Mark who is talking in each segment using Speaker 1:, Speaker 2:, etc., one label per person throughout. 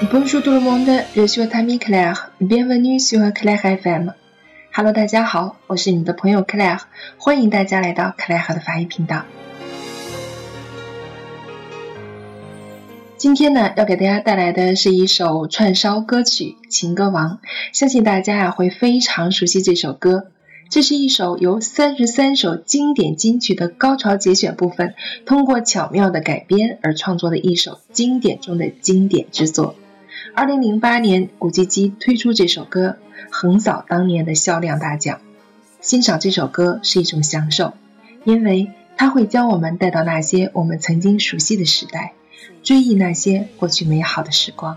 Speaker 1: Bonjour tout le monde, je suis t a m i Claire. Bienvenue sur Claire FM. Hello，大家好，我是你们的朋友 Claire，欢迎大家来到 Claire 的法语频道。今天呢，要给大家带来的是一首串烧歌曲《情歌王》，相信大家呀会非常熟悉这首歌。这是一首由三十三首经典金曲的高潮节选部分，通过巧妙的改编而创作的一首经典中的经典之作。二零零八年，古巨基推出这首歌，横扫当年的销量大奖。欣赏这首歌是一种享受，因为它会将我们带到那些我们曾经熟悉的时代，追忆那些过去美好的时光。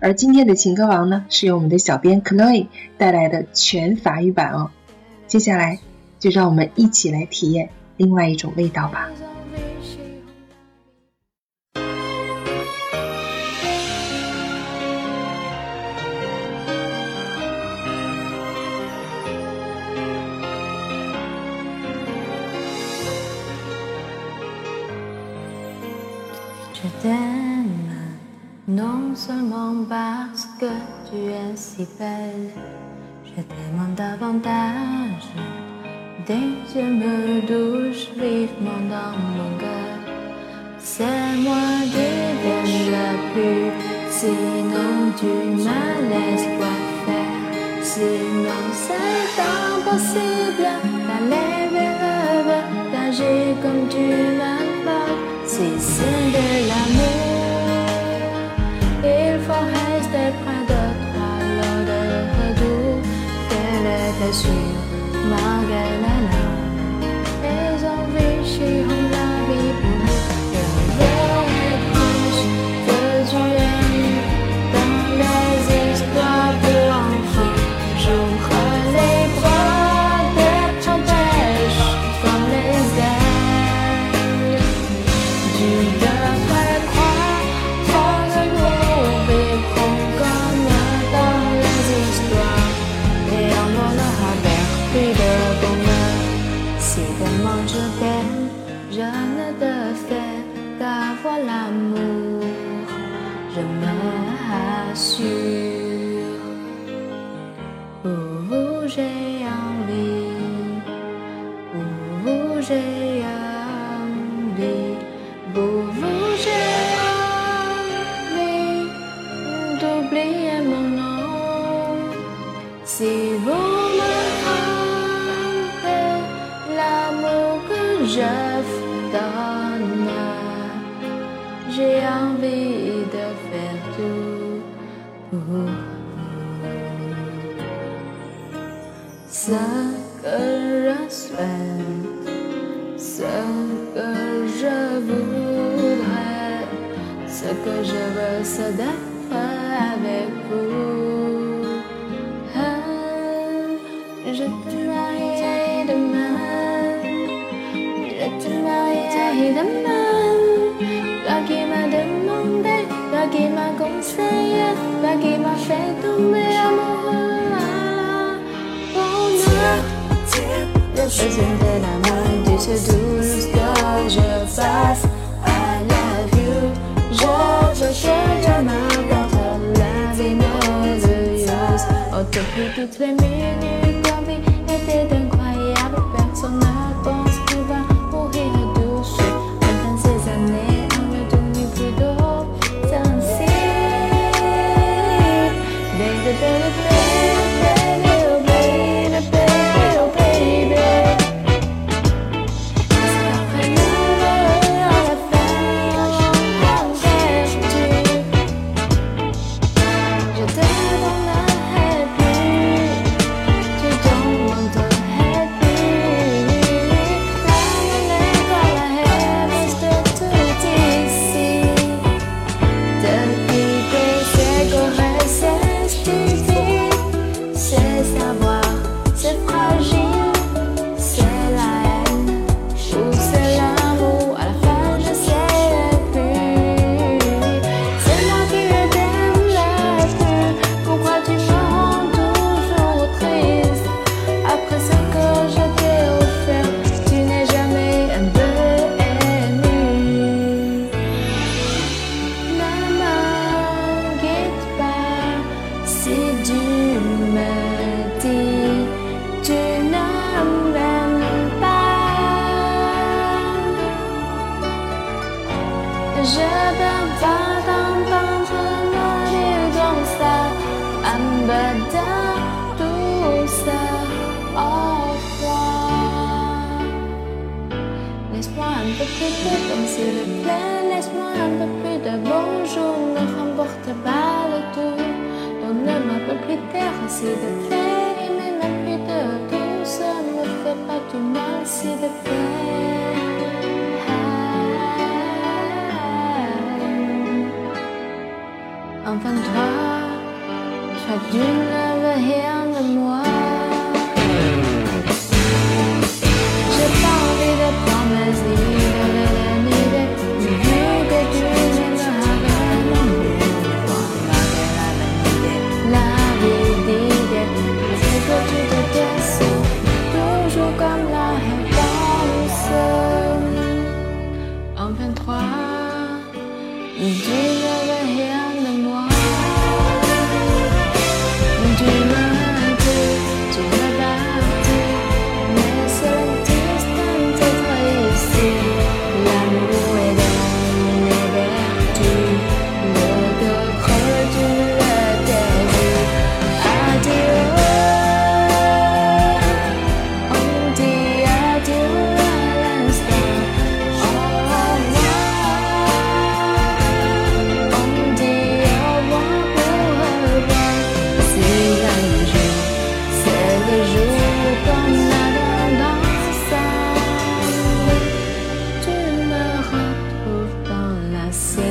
Speaker 1: 而今天的情歌王呢，是由我们的小编 Chloe 带来的全法语版哦。接下来，就让我们一起来体验另外一种味道吧。
Speaker 2: Non seulement parce que tu es si belle, je t'aime davantage. Dès que je me douche vivement dans mon cœur, c'est moi qui t'aime la plus. Sinon tu me laisses quoi faire. Sinon c'est impossible d'aller vers d'agir comme tu m'as Mà ghẹ đã nằm, thế giấu vì chi không? Souhaite, ce que je voudrais, ce que je veux, c'est d'être avec vous. Ah, je te marierai demain, je te marierai demain. qui m'a conseillé, toi qui m'a fait tomber amoureux Je tiendrai la main de ce douce que je passe. I love you. Je te change la main contre la vie merveilleuse. Oh, te plus toutes les minutes. S'il te plaît. Laisse-moi un peu plus de bonjour. Ne remporte pas le tour. Donne-moi un peu plus d'air, s'il te plaît. Et même peu de douce. Ne fais pas du mal, s'il te plaît. Enfin, toi, tu ne veux rien de moi.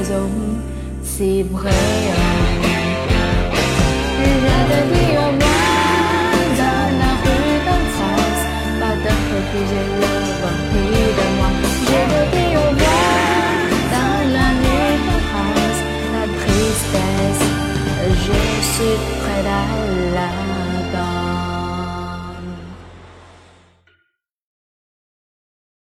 Speaker 2: les hommes, c'est vrai. J'avais dit au revoir dans la rue plus